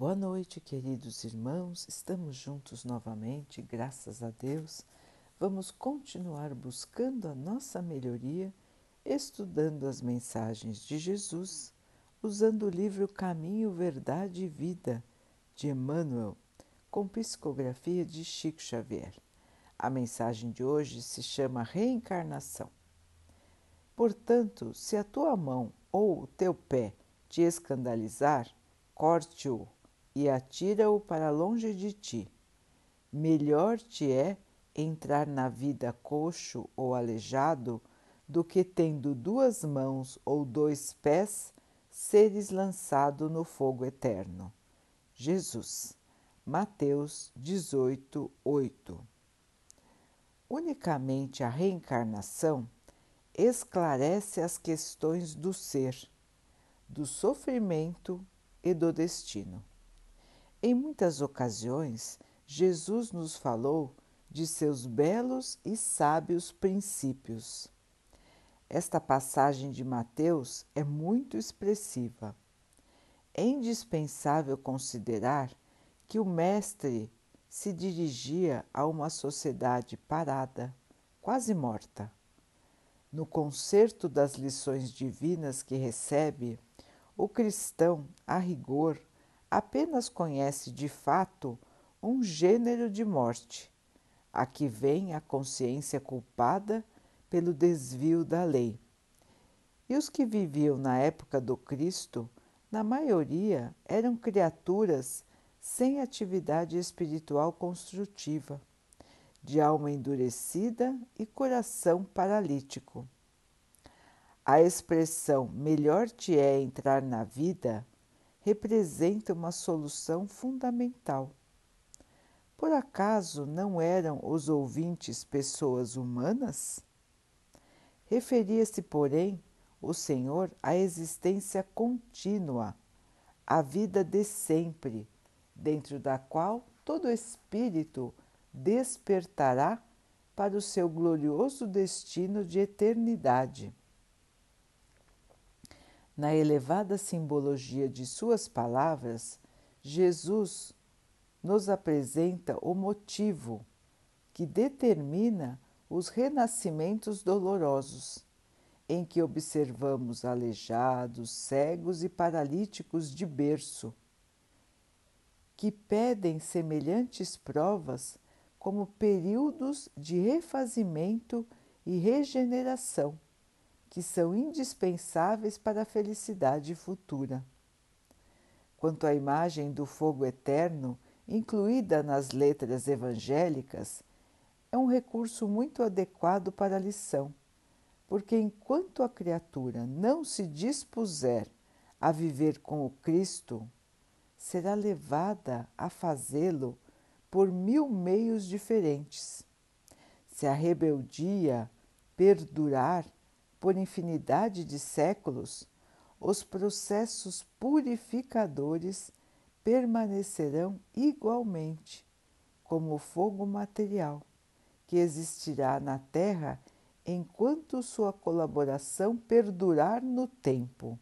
Boa noite, queridos irmãos. Estamos juntos novamente, graças a Deus. Vamos continuar buscando a nossa melhoria, estudando as mensagens de Jesus, usando o livro Caminho, Verdade e Vida de Emmanuel, com psicografia de Chico Xavier. A mensagem de hoje se chama Reencarnação. Portanto, se a tua mão ou o teu pé te escandalizar, corte-o e atira-o para longe de ti. Melhor te é entrar na vida coxo ou aleijado do que tendo duas mãos ou dois pés seres lançado no fogo eterno. Jesus, Mateus 18, 8. Unicamente a reencarnação esclarece as questões do ser, do sofrimento e do destino. Em muitas ocasiões, Jesus nos falou de seus belos e sábios princípios. Esta passagem de Mateus é muito expressiva. É indispensável considerar que o Mestre se dirigia a uma sociedade parada, quase morta. No concerto das lições divinas que recebe, o cristão, a rigor, apenas conhece de fato um gênero de morte, a que vem a consciência culpada pelo desvio da lei. E os que viviam na época do Cristo, na maioria, eram criaturas sem atividade espiritual construtiva, de alma endurecida e coração paralítico. A expressão melhor te é entrar na vida representa uma solução fundamental. Por acaso não eram os ouvintes pessoas humanas? Referia-se, porém, o Senhor à existência contínua, à vida de sempre, dentro da qual todo espírito despertará para o seu glorioso destino de eternidade. Na elevada simbologia de suas palavras, Jesus nos apresenta o motivo que determina os renascimentos dolorosos, em que observamos aleijados, cegos e paralíticos de berço, que pedem semelhantes provas como períodos de refazimento e regeneração que são indispensáveis para a felicidade futura. Quanto à imagem do fogo eterno, incluída nas letras evangélicas, é um recurso muito adequado para a lição, porque enquanto a criatura não se dispuser a viver com o Cristo, será levada a fazê-lo por mil meios diferentes. Se a rebeldia perdurar, por infinidade de séculos, os processos purificadores permanecerão igualmente, como o fogo material, que existirá na Terra enquanto sua colaboração perdurar no tempo,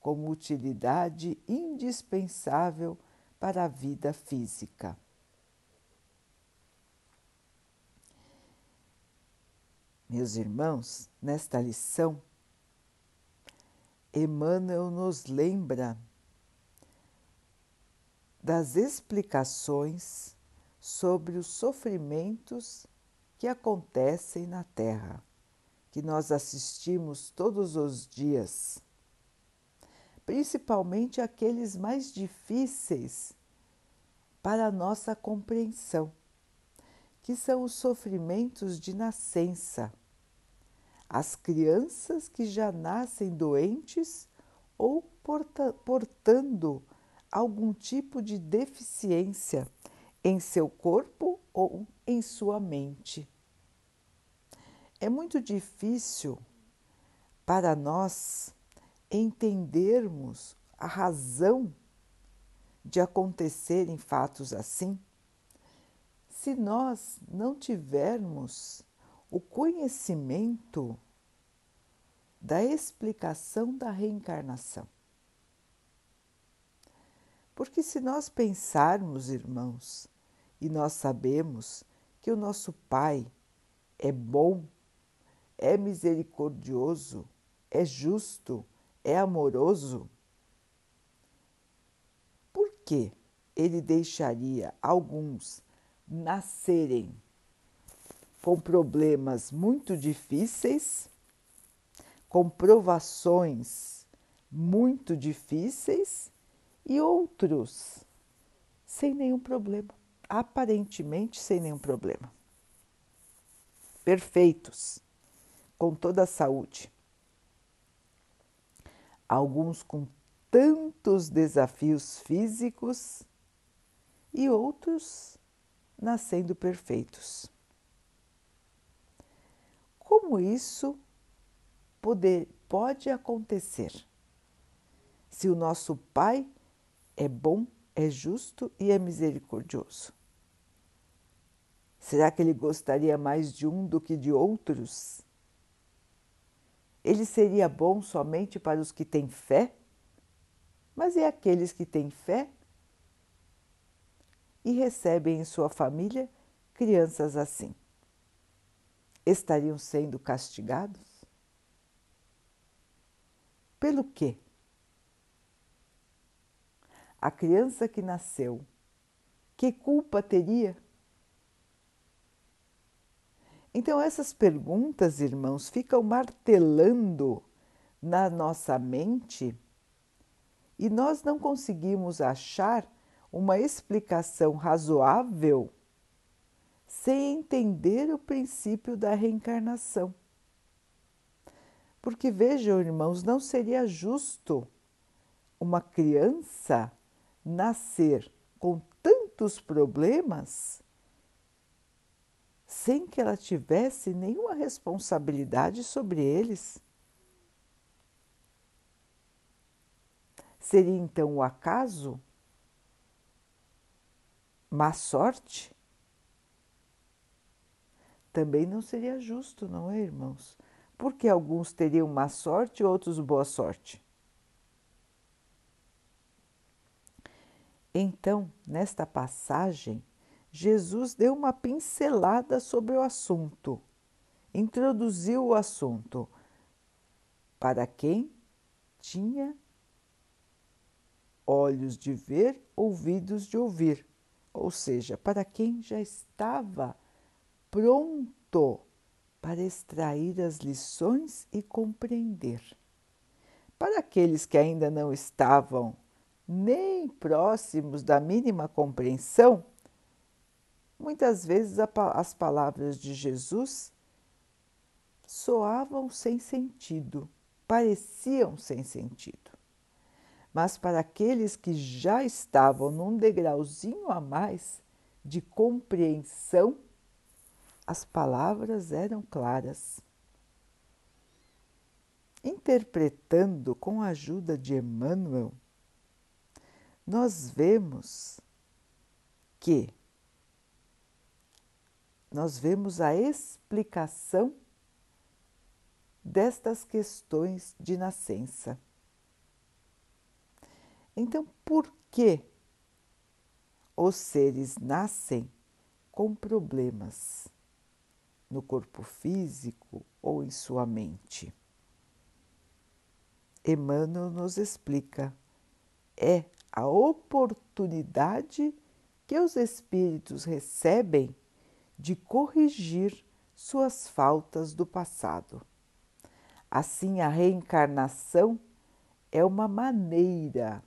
como utilidade indispensável para a vida física. Meus irmãos, nesta lição, Emmanuel nos lembra das explicações sobre os sofrimentos que acontecem na Terra, que nós assistimos todos os dias, principalmente aqueles mais difíceis para a nossa compreensão, que são os sofrimentos de nascença as crianças que já nascem doentes ou porta, portando algum tipo de deficiência em seu corpo ou em sua mente. É muito difícil para nós entendermos a razão de acontecerem fatos assim se nós não tivermos o conhecimento da explicação da reencarnação. Porque se nós pensarmos, irmãos, e nós sabemos que o nosso Pai é bom, é misericordioso, é justo, é amoroso, por que ele deixaria alguns nascerem com problemas muito difíceis, com provações muito difíceis e outros sem nenhum problema, aparentemente sem nenhum problema. Perfeitos, com toda a saúde. Alguns com tantos desafios físicos e outros nascendo perfeitos. Como isso poder, pode acontecer? Se o nosso Pai é bom, é justo e é misericordioso. Será que ele gostaria mais de um do que de outros? Ele seria bom somente para os que têm fé? Mas e aqueles que têm fé e recebem em sua família crianças assim? Estariam sendo castigados? Pelo quê? A criança que nasceu, que culpa teria? Então, essas perguntas, irmãos, ficam martelando na nossa mente e nós não conseguimos achar uma explicação razoável sem entender o princípio da reencarnação. Porque vejam, irmãos, não seria justo uma criança nascer com tantos problemas sem que ela tivesse nenhuma responsabilidade sobre eles. Seria então o acaso? Má sorte? Também não seria justo, não é, irmãos? Porque alguns teriam má sorte outros boa sorte. Então, nesta passagem, Jesus deu uma pincelada sobre o assunto, introduziu o assunto para quem tinha olhos de ver, ouvidos de ouvir, ou seja, para quem já estava pronto para extrair as lições e compreender. Para aqueles que ainda não estavam nem próximos da mínima compreensão, muitas vezes as palavras de Jesus soavam sem sentido, pareciam sem sentido. Mas para aqueles que já estavam num degrauzinho a mais de compreensão, as palavras eram claras. Interpretando com a ajuda de Emmanuel, nós vemos que nós vemos a explicação destas questões de nascença. Então, por que os seres nascem com problemas no corpo físico ou em sua mente? Emmanuel nos explica: é a oportunidade que os espíritos recebem de corrigir suas faltas do passado. Assim, a reencarnação é uma maneira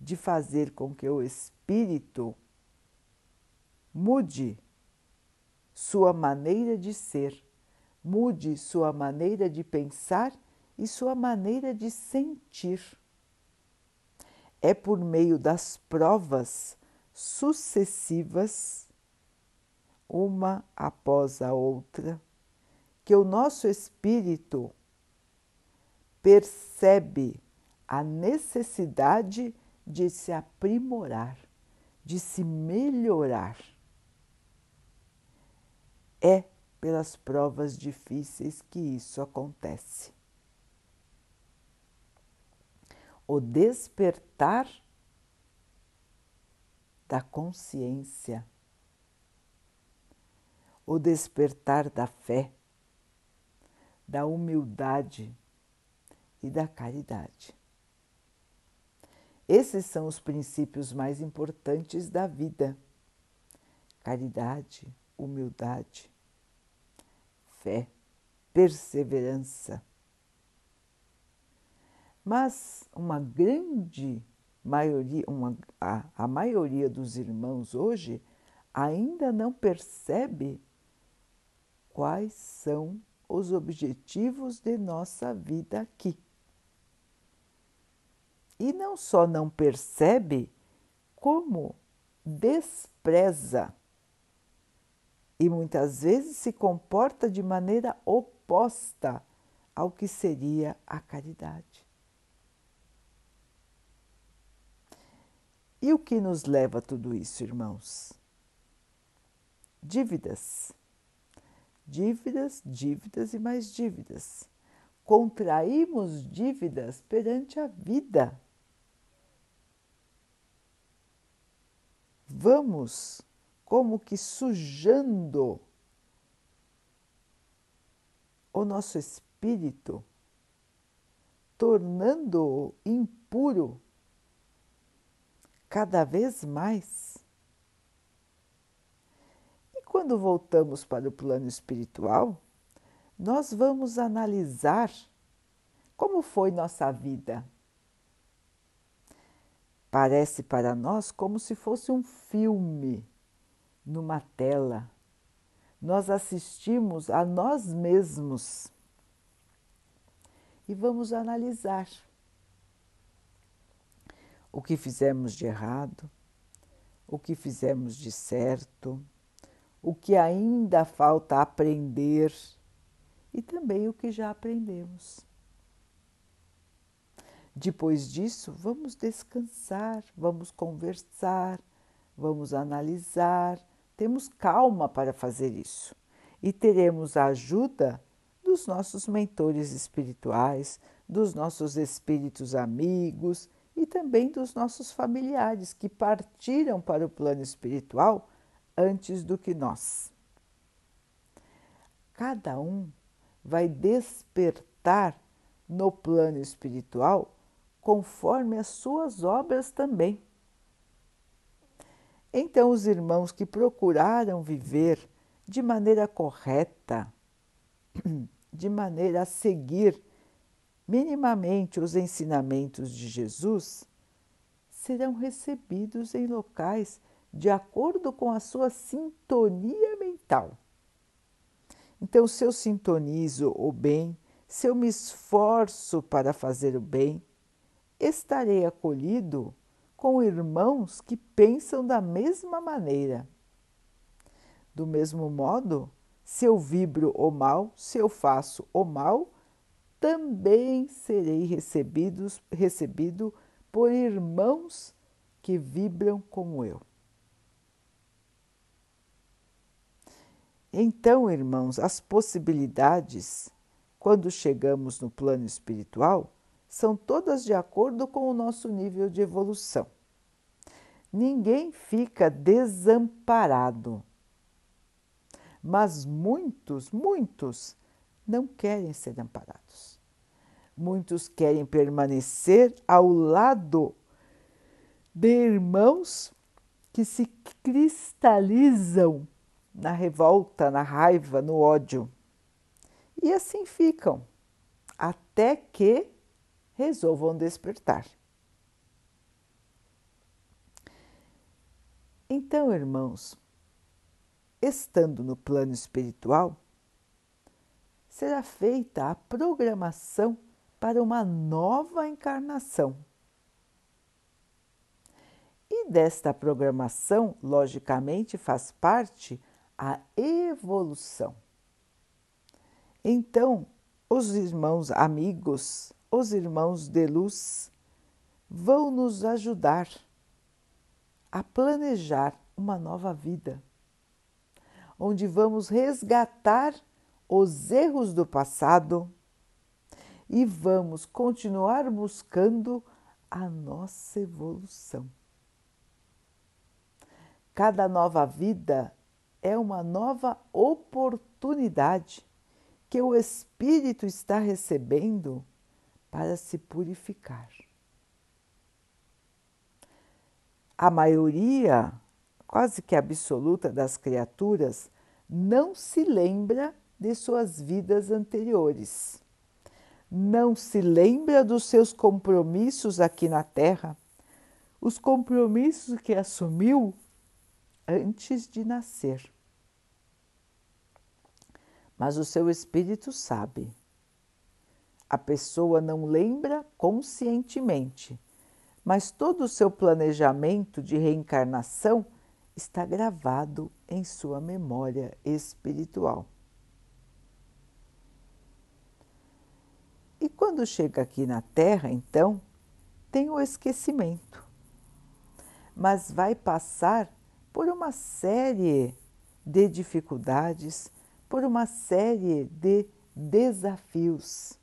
de fazer com que o espírito mude sua maneira de ser, mude sua maneira de pensar e sua maneira de sentir. É por meio das provas sucessivas, uma após a outra, que o nosso espírito percebe a necessidade de se aprimorar, de se melhorar. É pelas provas difíceis que isso acontece. O despertar da consciência, o despertar da fé, da humildade e da caridade. Esses são os princípios mais importantes da vida: caridade, humildade, fé, perseverança. Mas uma grande maioria, uma, a, a maioria dos irmãos hoje ainda não percebe quais são os objetivos de nossa vida aqui. E não só não percebe, como despreza e muitas vezes se comporta de maneira oposta ao que seria a caridade. E o que nos leva a tudo isso, irmãos? Dívidas. Dívidas, dívidas e mais dívidas. Contraímos dívidas perante a vida. Vamos como que sujando o nosso espírito, tornando-o impuro cada vez mais. E quando voltamos para o plano espiritual, nós vamos analisar como foi nossa vida. Parece para nós como se fosse um filme numa tela. Nós assistimos a nós mesmos e vamos analisar o que fizemos de errado, o que fizemos de certo, o que ainda falta aprender e também o que já aprendemos. Depois disso, vamos descansar, vamos conversar, vamos analisar temos calma para fazer isso e teremos a ajuda dos nossos mentores espirituais, dos nossos espíritos amigos e também dos nossos familiares que partiram para o plano espiritual antes do que nós. Cada um vai despertar no plano espiritual conforme as suas obras também. Então, os irmãos que procuraram viver de maneira correta, de maneira a seguir minimamente os ensinamentos de Jesus, serão recebidos em locais de acordo com a sua sintonia mental. Então, se eu sintonizo o bem, se eu me esforço para fazer o bem, estarei acolhido com irmãos que pensam da mesma maneira. Do mesmo modo, se eu vibro o mal, se eu faço o mal, também serei recebidos, recebido por irmãos que vibram como eu. Então, irmãos, as possibilidades, quando chegamos no plano espiritual, são todas de acordo com o nosso nível de evolução. Ninguém fica desamparado, mas muitos, muitos não querem ser amparados. Muitos querem permanecer ao lado de irmãos que se cristalizam na revolta, na raiva, no ódio. E assim ficam, até que resolvam despertar. Então, irmãos, estando no plano espiritual, será feita a programação para uma nova encarnação. E desta programação, logicamente, faz parte a evolução. Então, os irmãos amigos os irmãos de luz vão nos ajudar a planejar uma nova vida, onde vamos resgatar os erros do passado e vamos continuar buscando a nossa evolução. Cada nova vida é uma nova oportunidade que o espírito está recebendo para se purificar. A maioria, quase que absoluta das criaturas, não se lembra de suas vidas anteriores. Não se lembra dos seus compromissos aqui na Terra, os compromissos que assumiu antes de nascer. Mas o seu espírito sabe. A pessoa não lembra conscientemente, mas todo o seu planejamento de reencarnação está gravado em sua memória espiritual. E quando chega aqui na Terra, então, tem o esquecimento, mas vai passar por uma série de dificuldades, por uma série de desafios.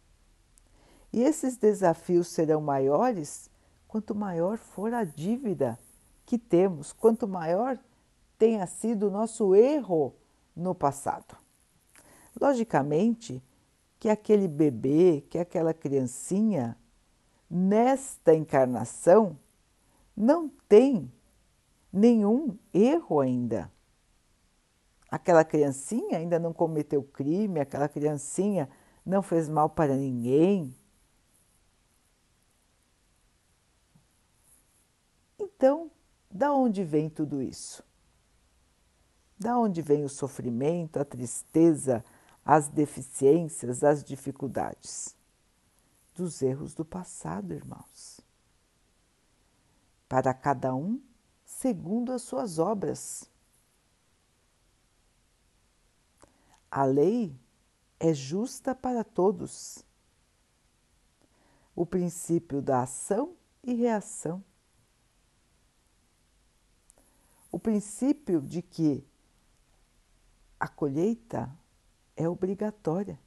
E esses desafios serão maiores quanto maior for a dívida que temos, quanto maior tenha sido o nosso erro no passado. Logicamente que aquele bebê, que aquela criancinha, nesta encarnação, não tem nenhum erro ainda. Aquela criancinha ainda não cometeu crime, aquela criancinha não fez mal para ninguém. Então, da onde vem tudo isso? Da onde vem o sofrimento, a tristeza, as deficiências, as dificuldades? Dos erros do passado, irmãos. Para cada um, segundo as suas obras. A lei é justa para todos. O princípio da ação e reação. O princípio de que a colheita é obrigatória.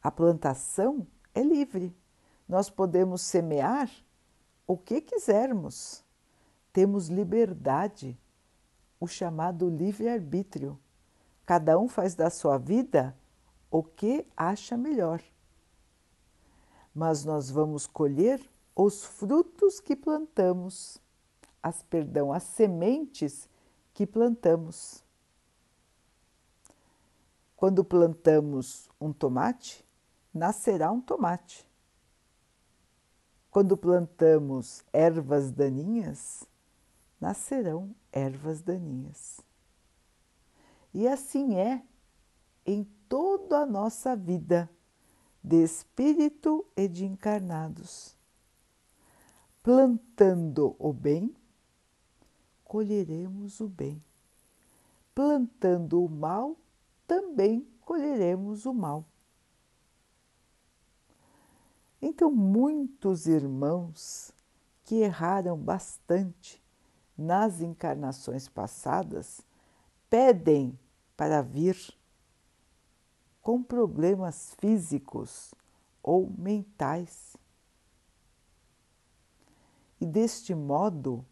A plantação é livre. Nós podemos semear o que quisermos. Temos liberdade, o chamado livre-arbítrio. Cada um faz da sua vida o que acha melhor. Mas nós vamos colher os frutos que plantamos, as perdão, as sementes que plantamos. Quando plantamos um tomate, nascerá um tomate. Quando plantamos ervas daninhas, nascerão ervas daninhas. E assim é em toda a nossa vida, de espírito e de encarnados. Plantando o bem, colheremos o bem. Plantando o mal, também colheremos o mal. Então, muitos irmãos que erraram bastante nas encarnações passadas pedem para vir com problemas físicos ou mentais. E deste modo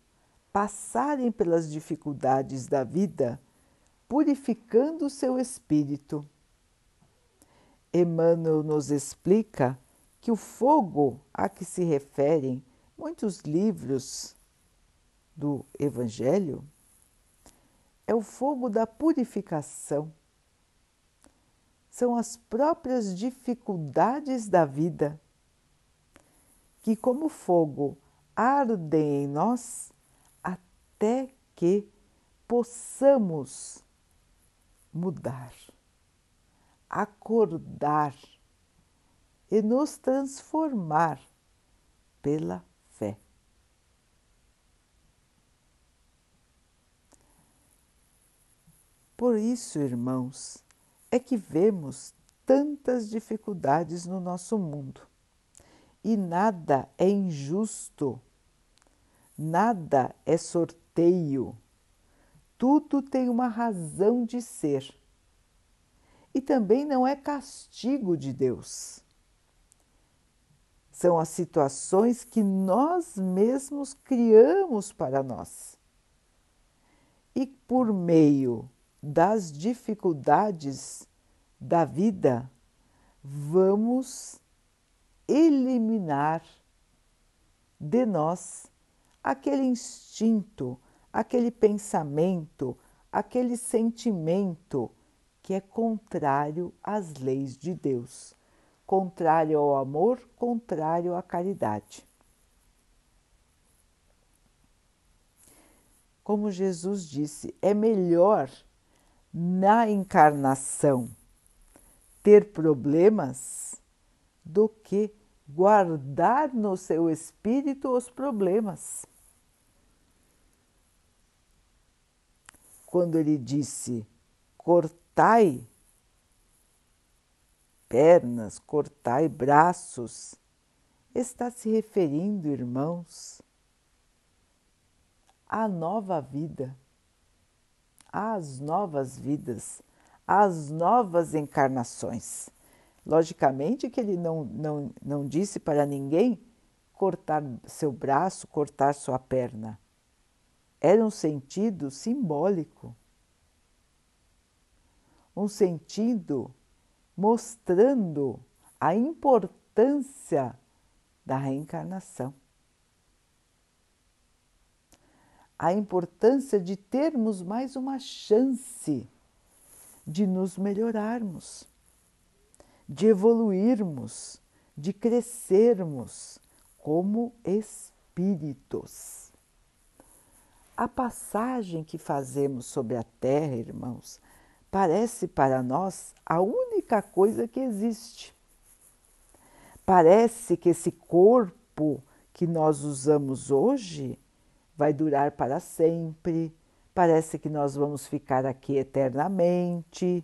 passarem pelas dificuldades da vida, purificando o seu espírito. Emmanuel nos explica que o fogo a que se referem muitos livros do Evangelho é o fogo da purificação. São as próprias dificuldades da vida que, como fogo, ardem em nós até que possamos mudar, acordar e nos transformar pela fé. Por isso, irmãos, é que vemos tantas dificuldades no nosso mundo. E nada é injusto, nada é sorteio, tudo tem uma razão de ser. E também não é castigo de Deus são as situações que nós mesmos criamos para nós. e por meio das dificuldades da vida, vamos eliminar de nós aquele instinto, aquele pensamento, aquele sentimento que é contrário às leis de Deus, contrário ao amor, contrário à caridade. Como Jesus disse, é melhor na encarnação ter problemas do que guardar no seu espírito os problemas. Quando ele disse cortai pernas, cortai braços, está se referindo, irmãos, à nova vida, às novas vidas, às novas encarnações. Logicamente que ele não, não, não disse para ninguém cortar seu braço, cortar sua perna. Era um sentido simbólico, um sentido mostrando a importância da reencarnação. A importância de termos mais uma chance de nos melhorarmos de evoluirmos, de crescermos como espíritos. A passagem que fazemos sobre a Terra, irmãos, parece para nós a única coisa que existe. Parece que esse corpo que nós usamos hoje vai durar para sempre, parece que nós vamos ficar aqui eternamente.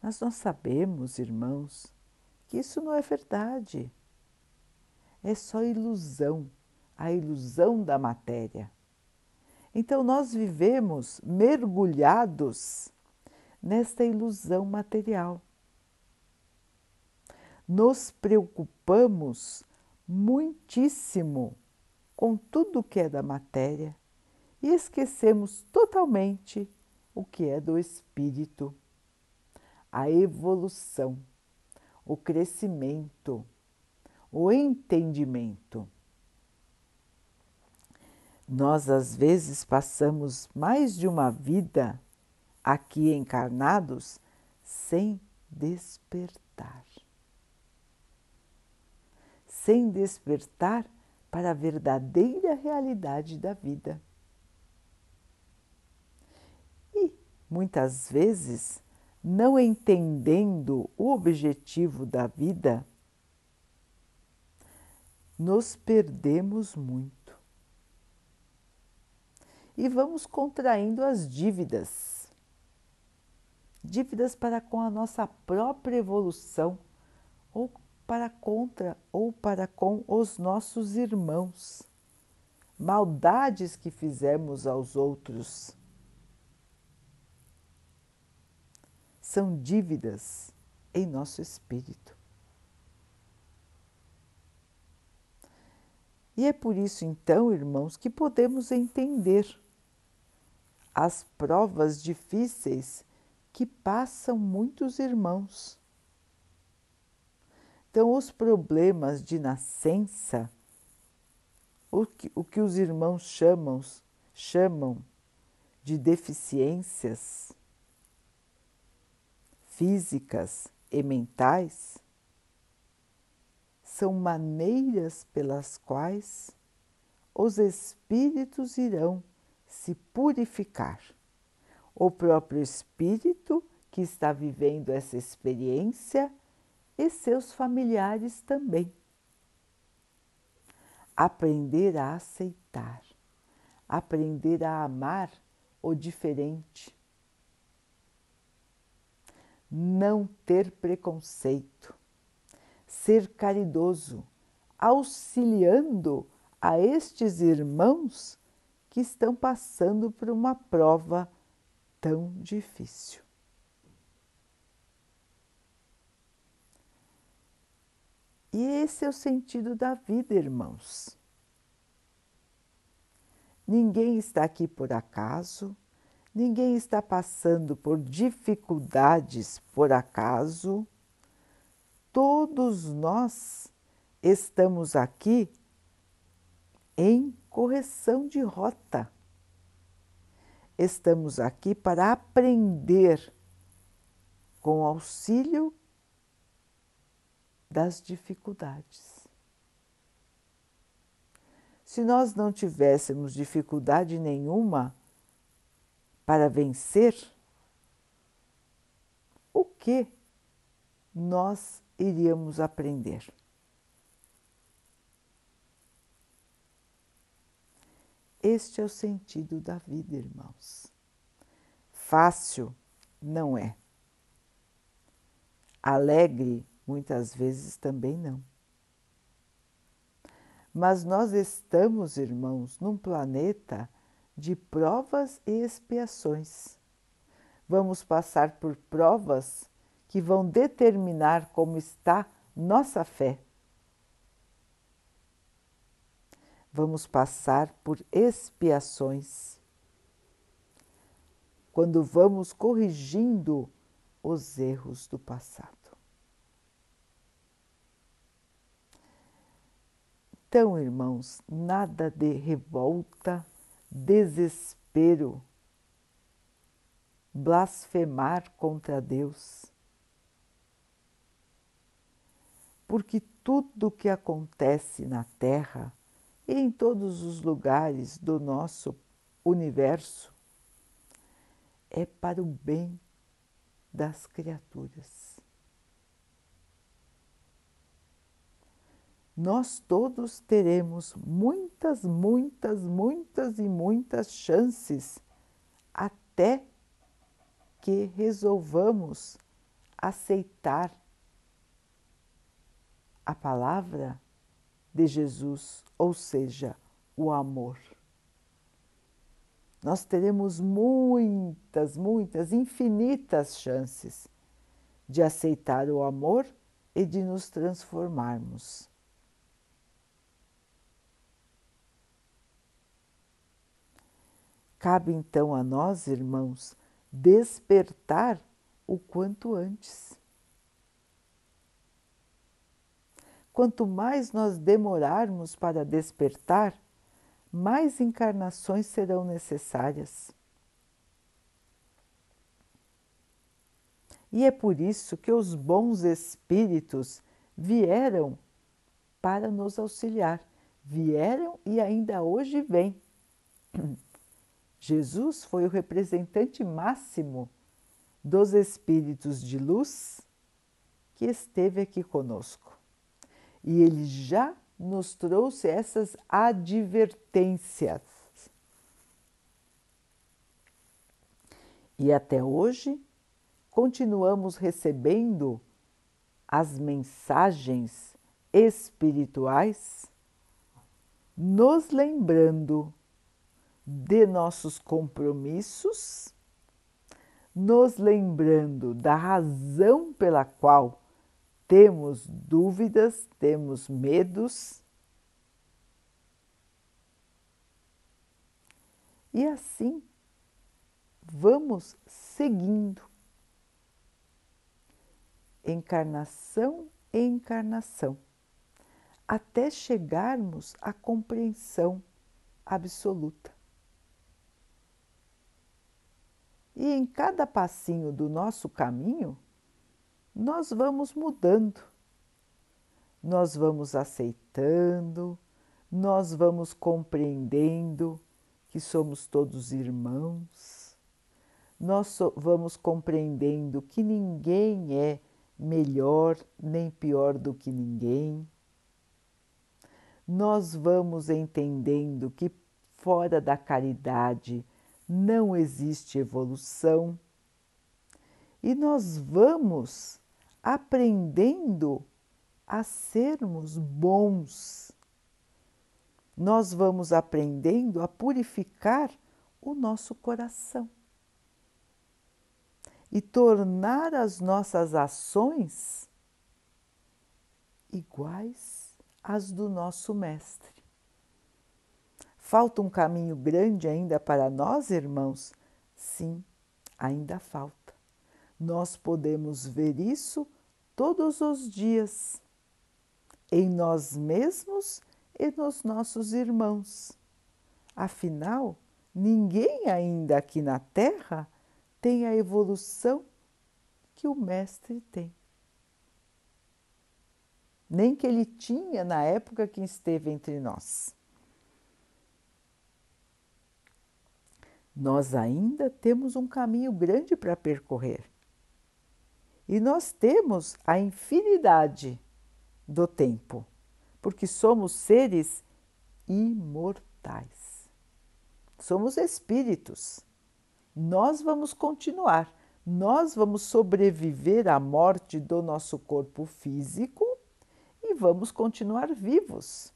Mas nós sabemos, irmãos, que isso não é verdade. É só ilusão, a ilusão da matéria. Então nós vivemos mergulhados nesta ilusão material. Nos preocupamos muitíssimo com tudo que é da matéria e esquecemos totalmente o que é do espírito a evolução, o crescimento, o entendimento. Nós às vezes passamos mais de uma vida aqui encarnados sem despertar. Sem despertar para a verdadeira realidade da vida. E muitas vezes não entendendo o objetivo da vida, nos perdemos muito. E vamos contraindo as dívidas. Dívidas para com a nossa própria evolução, ou para contra ou para com os nossos irmãos. Maldades que fizemos aos outros são dívidas em nosso espírito. E é por isso, então, irmãos, que podemos entender as provas difíceis que passam muitos irmãos. Então, os problemas de nascença, o que, o que os irmãos chamam, chamam de deficiências, físicas e mentais são maneiras pelas quais os espíritos irão se purificar. O próprio espírito que está vivendo essa experiência e seus familiares também. Aprender a aceitar, aprender a amar o diferente não ter preconceito, ser caridoso, auxiliando a estes irmãos que estão passando por uma prova tão difícil. E esse é o sentido da vida, irmãos. ninguém está aqui por acaso, ninguém está passando por dificuldades por acaso, todos nós estamos aqui em correção de rota. Estamos aqui para aprender com auxílio das dificuldades. Se nós não tivéssemos dificuldade nenhuma para vencer, o que nós iríamos aprender? Este é o sentido da vida, irmãos. Fácil não é. Alegre, muitas vezes também não. Mas nós estamos, irmãos, num planeta de provas e expiações. Vamos passar por provas que vão determinar como está nossa fé. Vamos passar por expiações. Quando vamos corrigindo os erros do passado. Então, irmãos, nada de revolta, desespero, blasfemar contra Deus. Porque tudo o que acontece na Terra e em todos os lugares do nosso universo é para o bem das criaturas. Nós todos teremos muitas, muitas, muitas e muitas chances até que resolvamos aceitar a palavra de Jesus, ou seja, o amor nós teremos muitas, muitas, infinitas chances de aceitar o amor e de nos transformarmos. Cabe então a nós, irmãos, despertar o quanto antes. Quanto mais nós demorarmos para despertar, mais encarnações serão necessárias. E é por isso que os bons espíritos vieram para nos auxiliar. Vieram e ainda hoje vêm. Jesus foi o representante máximo dos espíritos de luz que esteve aqui conosco. E ele já nos trouxe essas advertências. E até hoje continuamos recebendo as mensagens espirituais, nos lembrando de nossos compromissos, nos lembrando da razão pela qual temos dúvidas, temos medos. E assim vamos seguindo, encarnação em encarnação, até chegarmos à compreensão absoluta. E em cada passinho do nosso caminho, nós vamos mudando, nós vamos aceitando, nós vamos compreendendo que somos todos irmãos, nós vamos compreendendo que ninguém é melhor nem pior do que ninguém. Nós vamos entendendo que fora da caridade não existe evolução. E nós vamos aprendendo a sermos bons. Nós vamos aprendendo a purificar o nosso coração e tornar as nossas ações iguais às do nosso Mestre. Falta um caminho grande ainda para nós, irmãos? Sim, ainda falta. Nós podemos ver isso todos os dias, em nós mesmos e nos nossos irmãos. Afinal, ninguém ainda aqui na Terra tem a evolução que o Mestre tem. Nem que ele tinha na época que esteve entre nós. Nós ainda temos um caminho grande para percorrer. E nós temos a infinidade do tempo, porque somos seres imortais. Somos espíritos. Nós vamos continuar, nós vamos sobreviver à morte do nosso corpo físico e vamos continuar vivos.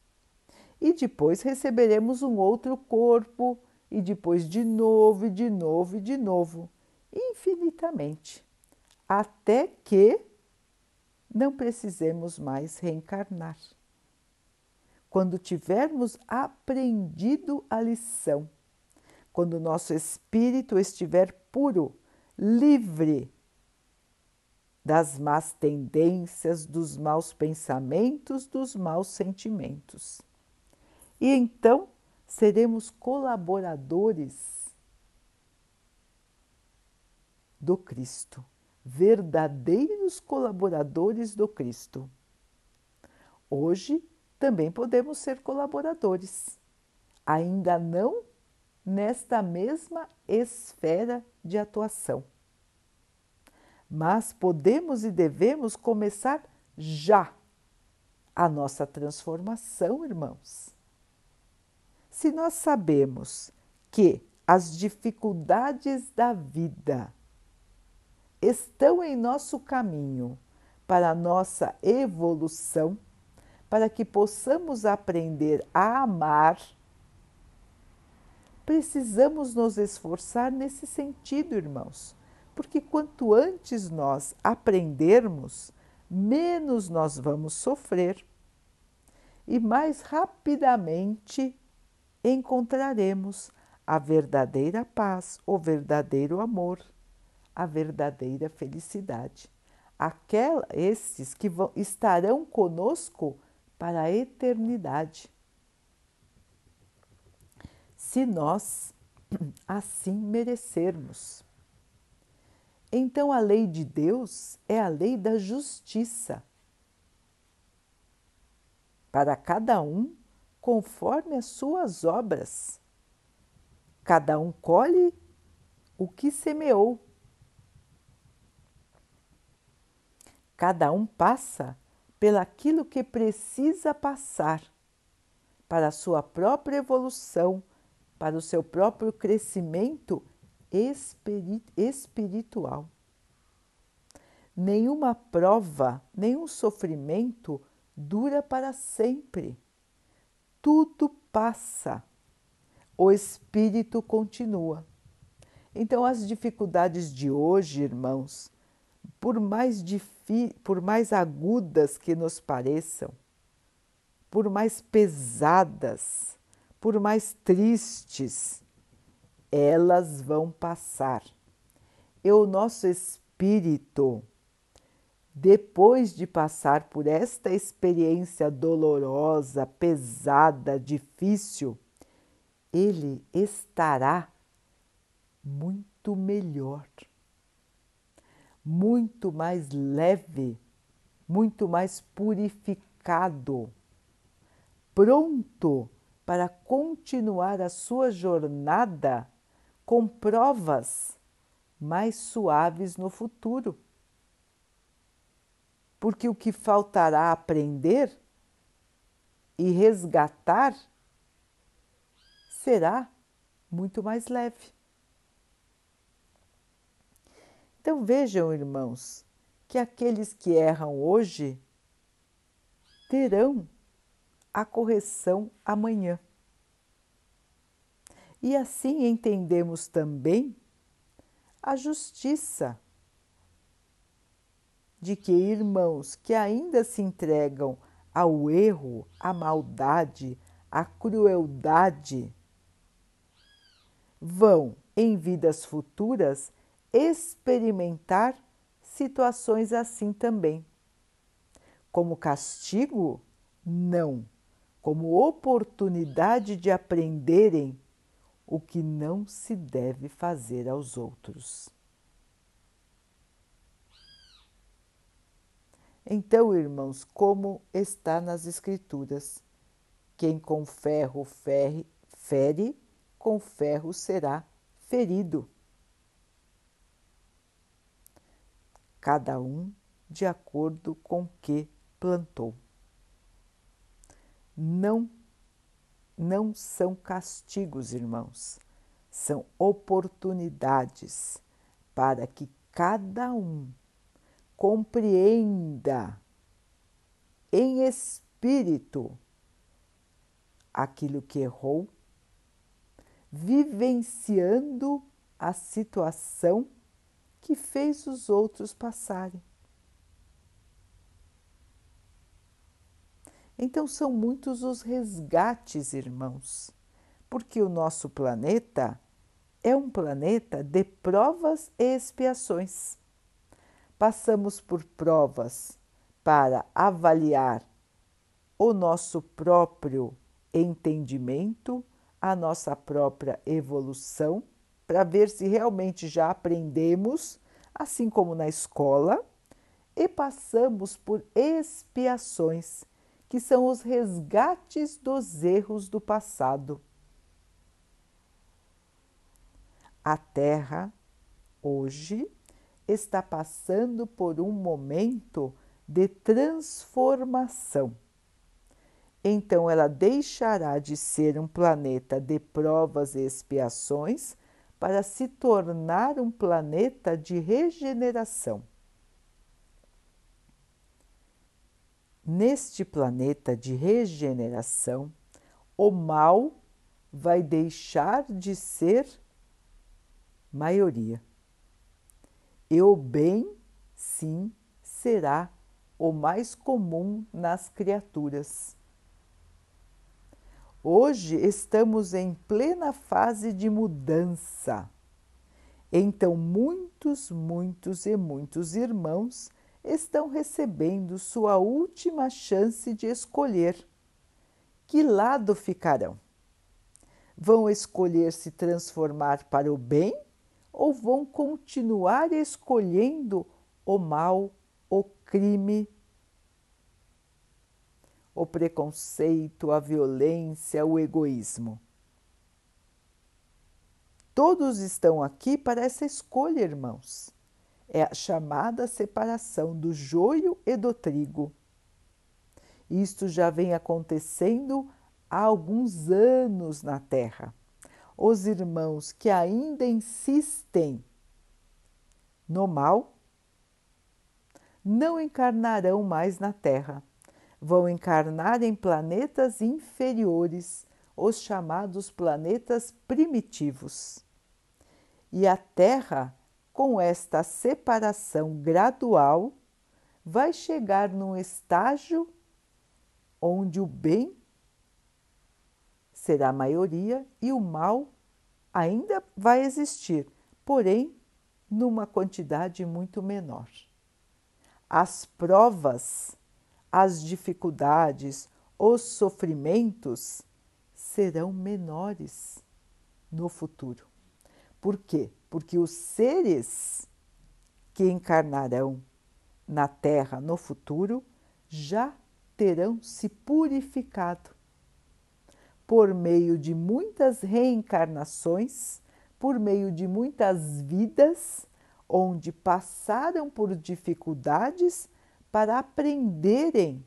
E depois receberemos um outro corpo, e depois de novo, e de novo, e de novo, infinitamente até que não precisemos mais reencarnar. Quando tivermos aprendido a lição, quando nosso espírito estiver puro, livre das más tendências, dos maus pensamentos, dos maus sentimentos. E então seremos colaboradores do Cristo verdadeiros colaboradores do Cristo. Hoje também podemos ser colaboradores, ainda não nesta mesma esfera de atuação. Mas podemos e devemos começar já a nossa transformação, irmãos. Se nós sabemos que as dificuldades da vida estão em nosso caminho para nossa evolução, para que possamos aprender a amar, precisamos nos esforçar nesse sentido, irmãos, porque quanto antes nós aprendermos, menos nós vamos sofrer e mais rapidamente encontraremos a verdadeira paz, o verdadeiro amor a verdadeira felicidade. Aquela, esses que vão, estarão conosco para a eternidade. Se nós assim merecermos. Então a lei de Deus é a lei da justiça. Para cada um, conforme as suas obras. Cada um colhe o que semeou. Cada um passa pelaquilo que precisa passar para a sua própria evolução, para o seu próprio crescimento espiritual. Nenhuma prova, nenhum sofrimento dura para sempre. Tudo passa. O espírito continua. Então, as dificuldades de hoje, irmãos, por mais, por mais agudas que nos pareçam, por mais pesadas, por mais tristes, elas vão passar. E o nosso espírito, depois de passar por esta experiência dolorosa, pesada, difícil, ele estará muito melhor muito mais leve, muito mais purificado, pronto para continuar a sua jornada com provas mais suaves no futuro. Porque o que faltará aprender e resgatar será muito mais leve. Então vejam, irmãos, que aqueles que erram hoje terão a correção amanhã. E assim entendemos também a justiça de que irmãos que ainda se entregam ao erro, à maldade, à crueldade, vão, em vidas futuras, experimentar situações assim também. Como castigo? Não. Como oportunidade de aprenderem o que não se deve fazer aos outros. Então, irmãos, como está nas Escrituras, quem com ferro fere, fere com ferro será ferido. Cada um de acordo com que plantou. Não não são castigos, irmãos, são oportunidades para que cada um compreenda em espírito aquilo que errou, vivenciando a situação que fez os outros passarem. Então, são muitos os resgates, irmãos, porque o nosso planeta é um planeta de provas e expiações. Passamos por provas para avaliar o nosso próprio entendimento, a nossa própria evolução, para ver se realmente já aprendemos, assim como na escola, e passamos por expiações que são os resgates dos erros do passado. A Terra, hoje, está passando por um momento de transformação. Então, ela deixará de ser um planeta de provas e expiações para se tornar um planeta de regeneração. Neste planeta de regeneração, o mal vai deixar de ser maioria. E o bem, sim, será o mais comum nas criaturas. Hoje estamos em plena fase de mudança. Então, muitos, muitos e muitos irmãos estão recebendo sua última chance de escolher. Que lado ficarão? Vão escolher se transformar para o bem ou vão continuar escolhendo o mal, o crime, o preconceito, a violência, o egoísmo? Todos estão aqui para essa escolha, irmãos é a chamada separação do joio e do trigo. Isto já vem acontecendo há alguns anos na Terra. Os irmãos que ainda insistem no mal não encarnarão mais na Terra, vão encarnar em planetas inferiores, os chamados planetas primitivos. E a Terra com esta separação gradual, vai chegar num estágio onde o bem será a maioria e o mal ainda vai existir, porém numa quantidade muito menor. As provas, as dificuldades, os sofrimentos serão menores no futuro. Por quê? porque os seres que encarnarão na Terra no futuro já terão se purificado por meio de muitas reencarnações, por meio de muitas vidas onde passaram por dificuldades para aprenderem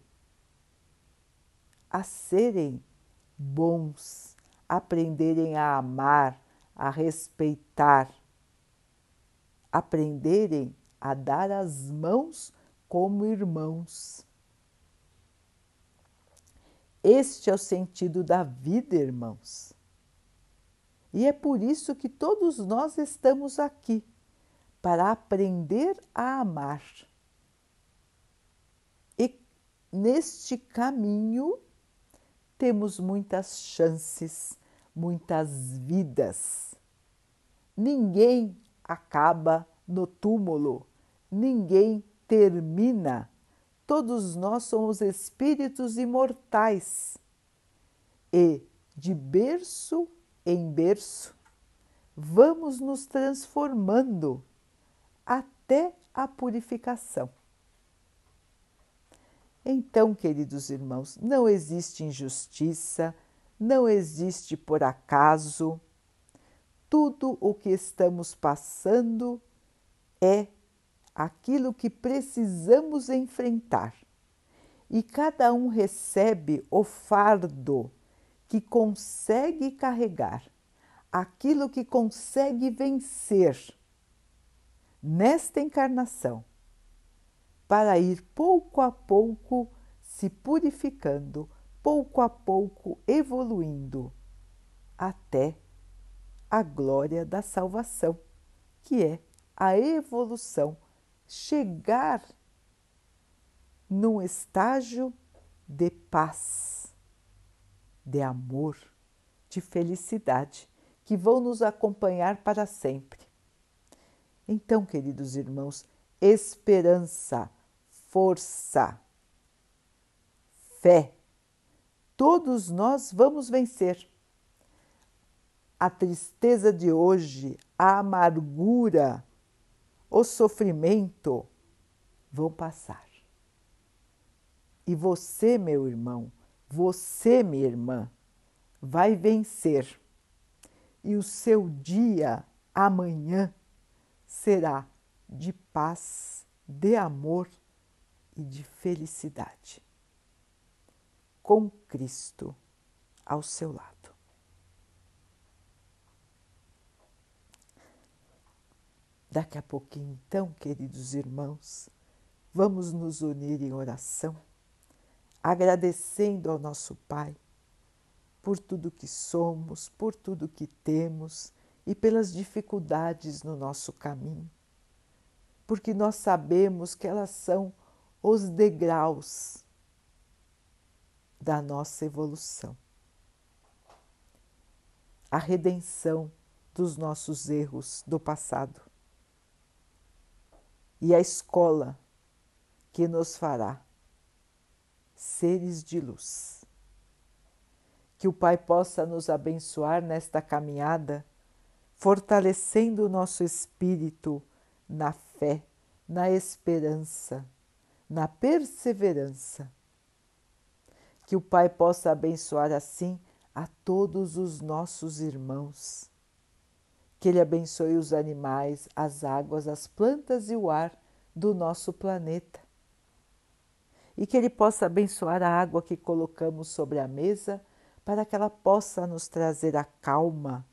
a serem bons, aprenderem a amar, a respeitar, aprenderem a dar as mãos como irmãos. Este é o sentido da vida, irmãos. E é por isso que todos nós estamos aqui para aprender a amar. Neste caminho temos muitas chances, muitas vidas Ninguém acaba no túmulo, ninguém termina. Todos nós somos espíritos imortais e de berço em berço vamos nos transformando até a purificação. Então, queridos irmãos, não existe injustiça, não existe por acaso. Tudo o que estamos passando é aquilo que precisamos enfrentar. E cada um recebe o fardo que consegue carregar, aquilo que consegue vencer nesta encarnação para ir pouco a pouco se purificando, pouco a pouco evoluindo até a glória da salvação, que é a evolução, chegar num estágio de paz, de amor, de felicidade, que vão nos acompanhar para sempre. Então, queridos irmãos, esperança, força, fé. Todos nós vamos vencer. A tristeza de hoje, a amargura, o sofrimento vão passar. E você, meu irmão, você, minha irmã, vai vencer. E o seu dia amanhã será de paz, de amor e de felicidade, com Cristo ao seu lado. Daqui a pouquinho, então, queridos irmãos, vamos nos unir em oração, agradecendo ao nosso Pai por tudo que somos, por tudo que temos e pelas dificuldades no nosso caminho, porque nós sabemos que elas são os degraus da nossa evolução. A redenção dos nossos erros do passado e a escola que nos fará seres de luz. Que o Pai possa nos abençoar nesta caminhada, fortalecendo o nosso espírito na fé, na esperança na perseverança. Que o Pai possa abençoar assim a todos os nossos irmãos. Que Ele abençoe os animais, as águas, as plantas e o ar do nosso planeta. E que Ele possa abençoar a água que colocamos sobre a mesa para que ela possa nos trazer a calma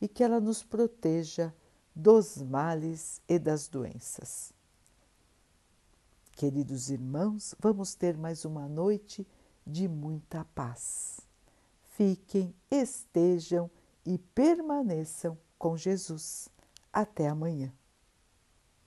e que ela nos proteja dos males e das doenças. Queridos irmãos, vamos ter mais uma noite de muita paz. Fiquem, estejam e permaneçam com Jesus. Até amanhã.